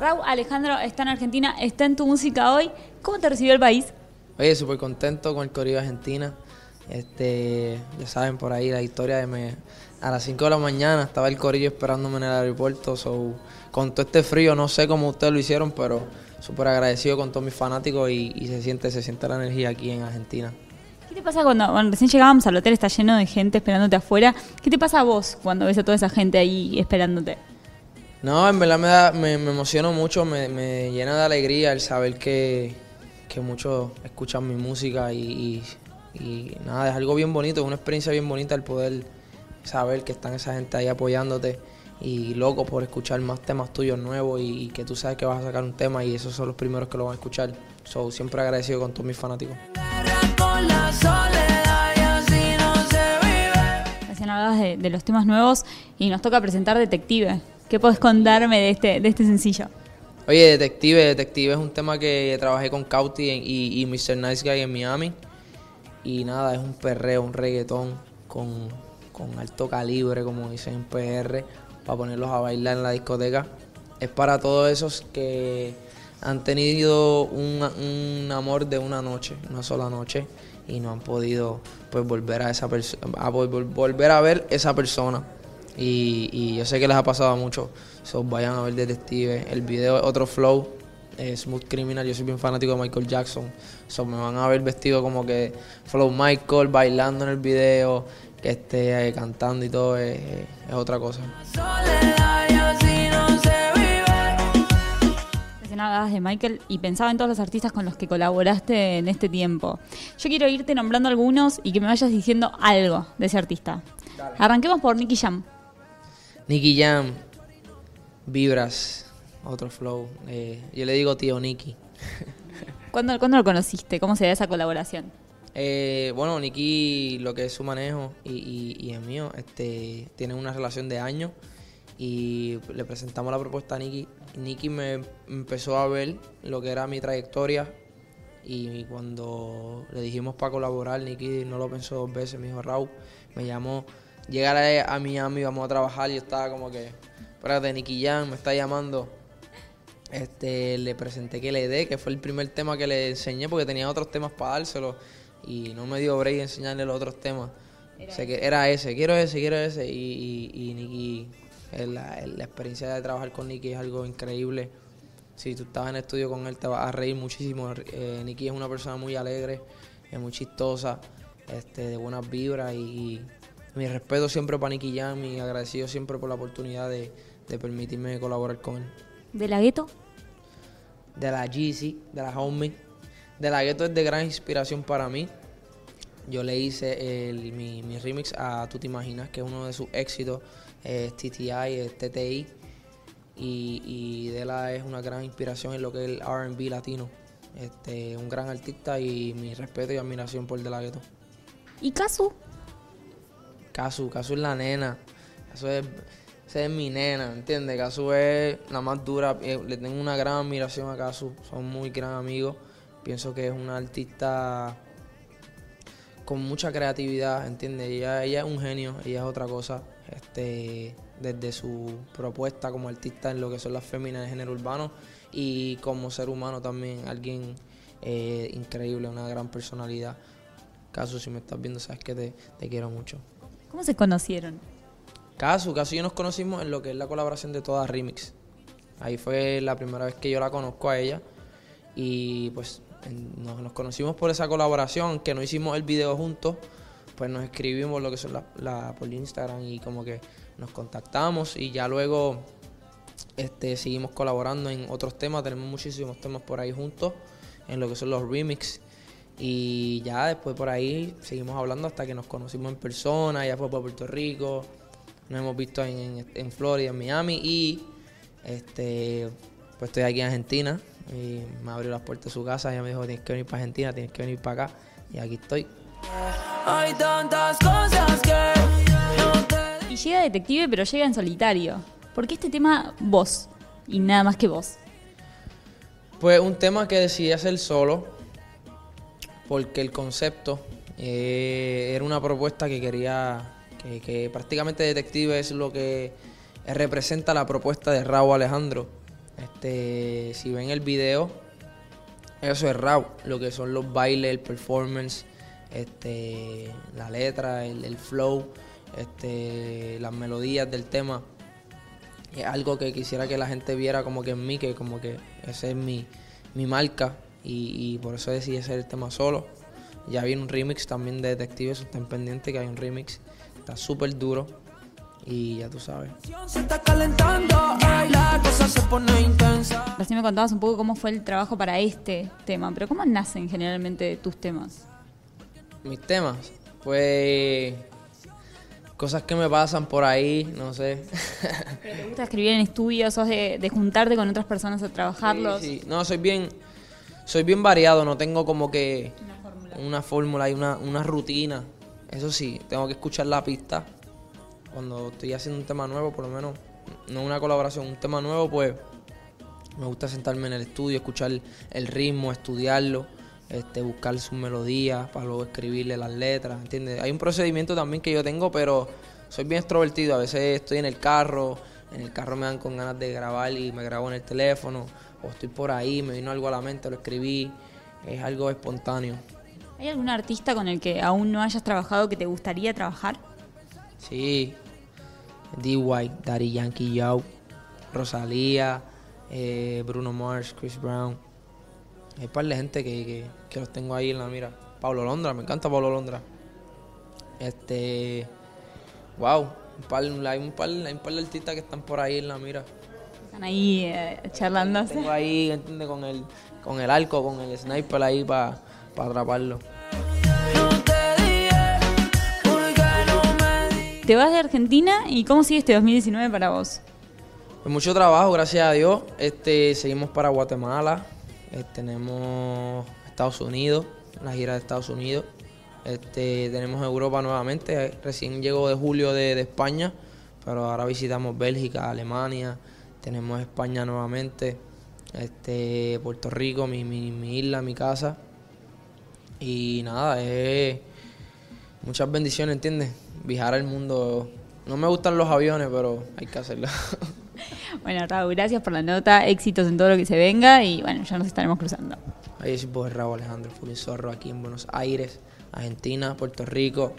Raúl Alejandro está en Argentina, está en tu música hoy. ¿Cómo te recibió el país? Oye, súper contento con el Corrido Argentina. Este, ya saben por ahí la historia de me, a las 5 de la mañana estaba el corillo esperándome en el aeropuerto. So, con todo este frío, no sé cómo ustedes lo hicieron, pero súper agradecido con todos mis fanáticos y, y, se siente, se siente la energía aquí en Argentina. ¿Qué te pasa cuando, cuando recién llegábamos al hotel, está lleno de gente esperándote afuera? ¿Qué te pasa a vos cuando ves a toda esa gente ahí esperándote? No, en verdad me, da, me, emociono mucho, me, me, llena de alegría el saber que, que muchos escuchan mi música y, y, nada, es algo bien bonito, es una experiencia bien bonita el poder saber que están esa gente ahí apoyándote y loco por escuchar más temas tuyos nuevos y, que tú sabes que vas a sacar un tema y esos son los primeros que lo van a escuchar. So, siempre agradecido con todos mis fanáticos. De, de los temas nuevos y nos toca presentar Detective. ¿Qué puedes contarme de este, de este sencillo? Oye, Detective, Detective es un tema que trabajé con Cauti y, y Mr. Nice Guy en Miami. Y nada, es un perreo, un reggaetón con, con alto calibre, como dicen en PR, para ponerlos a bailar en la discoteca. Es para todos esos que han tenido un, un amor de una noche, una sola noche, y no han podido pues volver a esa persona, volver a ver esa persona y, y, yo sé que les ha pasado mucho. So, vayan a ver Detective. El video es otro flow. Eh, Smooth Criminal. Yo soy bien fanático de Michael Jackson. So, me van a ver vestido como que Flow Michael, bailando en el video, que esté eh, cantando y todo. Es, es otra cosa. Hablabas de Michael y pensaba en todos los artistas con los que colaboraste en este tiempo. Yo quiero irte nombrando algunos y que me vayas diciendo algo de ese artista. Dale. Arranquemos por Nicky Jam. Nicky Jam, Vibras, otro flow. Eh, yo le digo tío Nicky. ¿Cuándo, ¿Cuándo, lo conociste? ¿Cómo se da esa colaboración? Eh, bueno, Nicky, lo que es su manejo y, y, y el mío, este, tienen una relación de años y le presentamos la propuesta a Nicky. Nicky me empezó a ver lo que era mi trayectoria y cuando le dijimos para colaborar, Nicky no lo pensó dos veces, me dijo Raúl, me llamó, llegar a, a Miami, vamos a trabajar y yo estaba como que, espérate, Nicky Jam me está llamando. Este, le presenté que le dé, que fue el primer tema que le enseñé porque tenía otros temas para dárselo y no me dio break de enseñarle los otros temas. Era, o sea, que era ese, quiero ese, quiero ese y, y, y Nicky la, la, experiencia de trabajar con Nicky es algo increíble. Si tú estás en estudio con él, te vas a reír muchísimo. Eh, Nicky es una persona muy alegre, es muy chistosa, este, de buenas vibras. Y mi respeto siempre para Nicky Jam y agradecido siempre por la oportunidad de, de permitirme colaborar con él. ¿De la gueto? De la Jeezy, de la Homie. De la gueto es de gran inspiración para mí. Yo le hice el, mi, mi, remix a Tú Te Imaginas, que es uno de sus éxitos, es TTI, es TTI. Y, y Dela es una gran inspiración en lo que es el RB latino. Este, un gran artista y mi respeto y admiración por De La Ghetto. ¿Y Casu? Casu, Casu es la nena. Casu es, esa es mi nena, ¿entiendes? Casu es la más dura. Le tengo una gran admiración a Casu. Son muy gran amigos. Pienso que es una artista con mucha creatividad, ¿entiendes? Ella, ella es un genio, ella es otra cosa. Este, desde su propuesta como artista en lo que son las féminas de género urbano y como ser humano también, alguien eh, increíble, una gran personalidad. Casu, si me estás viendo, sabes que te quiero mucho. ¿Cómo se conocieron? Casu, Casu y yo nos conocimos en lo que es la colaboración de toda Remix. Ahí fue la primera vez que yo la conozco a ella y pues nos, conocimos por esa colaboración, que no hicimos el video juntos, pues nos escribimos lo que son la, por Instagram y como que nos contactamos y ya luego este, seguimos colaborando en otros temas, tenemos muchísimos temas por ahí juntos, en lo que son los remix. Y ya después por ahí seguimos hablando hasta que nos conocimos en persona, ya fue para Puerto Rico, nos hemos visto en, en, en Florida, en Miami y este pues estoy aquí en Argentina y me abrió las puertas de su casa. Ella me dijo, tienes que venir para Argentina, tienes que venir para acá. Y aquí estoy. Hay tantas cosas que no te... Y llega Detective, pero llega en solitario. ¿Por qué este tema vos? Y nada más que vos. Pues un tema que decidí hacer solo, porque el concepto eh, era una propuesta que quería, que, prácticamente Detective es lo que representa la propuesta de Raúl Alejandro Este, si ven el video, eso es rap, lo que son los bailes, el performance, este, la letra, el, el flow, este, las melodías del tema. Es algo que quisiera que la gente viera como que en mí, que como que esa es mi, mi marca y, y por eso decidí hacer el tema solo. Ya vi un remix también de Detectives, están pendientes que hay un remix, está súper duro y ya tú sabes. Se está calentando, ay, la cosa se pone intensa. Recién me contabas un poco cómo fue el trabajo para este tema, pero ¿cómo nacen generalmente tus temas? Mis temas, pues cosas que me pasan por ahí, no sé. ¿Te gusta escribir en estudios? ¿Sos de, de juntarte con otras personas a trabajarlos? Sí, sí. No, soy bien, soy bien variado, no tengo como que una fórmula y una, una rutina. Eso sí, tengo que escuchar la pista. Cuando estoy haciendo un tema nuevo, por lo menos, no una colaboración, un tema nuevo, pues me gusta sentarme en el estudio, escuchar el ritmo, estudiarlo, este, buscar sus melodías para luego escribirle las letras, ¿entiendes? Hay un procedimiento también que yo tengo, pero soy bien extrovertido. A veces estoy en el carro, en el carro me dan con ganas de grabar y me grabo en el teléfono, o estoy por ahí, me vino algo a la mente, lo escribí, es algo espontáneo. ¿Hay algún artista con el que aún no hayas trabajado que te gustaría trabajar? Sí, D.Y., Daddy Yankee Yo, Rosalía, eh, Bruno Mars, Chris Brown. Hay un par de gente que, que, que los tengo ahí en la mira. Pablo Londra, me encanta Pablo Londra. Este. Wow, un par, hay, un par, hay un par de artistas que están por ahí en la mira. Están ahí eh, charlándose. Tengo ahí, ¿entiendes? Con el, con el arco, con el sniper ahí para atraparlo. No te vas de Argentina y ¿cómo sigue este 2019 para vos? Pues mucho trabajo, gracias a Dios. Este, seguimos para Guatemala. Eh, tenemos Estados Unidos, la gira de Estados Unidos. Este, tenemos Europa nuevamente. eh, Recién llego de julio de, de España, pero ahora visitamos Bélgica, Alemania. Tenemos España nuevamente. Este, Puerto Rico, mi, mi, mi isla, mi casa. Y nada, es muchas bendiciones, ¿entiendes? Viajar al mundo. No me gustan los aviones, pero hay que hacerlo. Bueno, Raúl, gracias por la nota, éxitos en todo lo que se venga y bueno, ya nos estaremos cruzando. Ahí es Raúl Alejandro Fulizorro aquí en Buenos Aires, Argentina, Puerto Rico.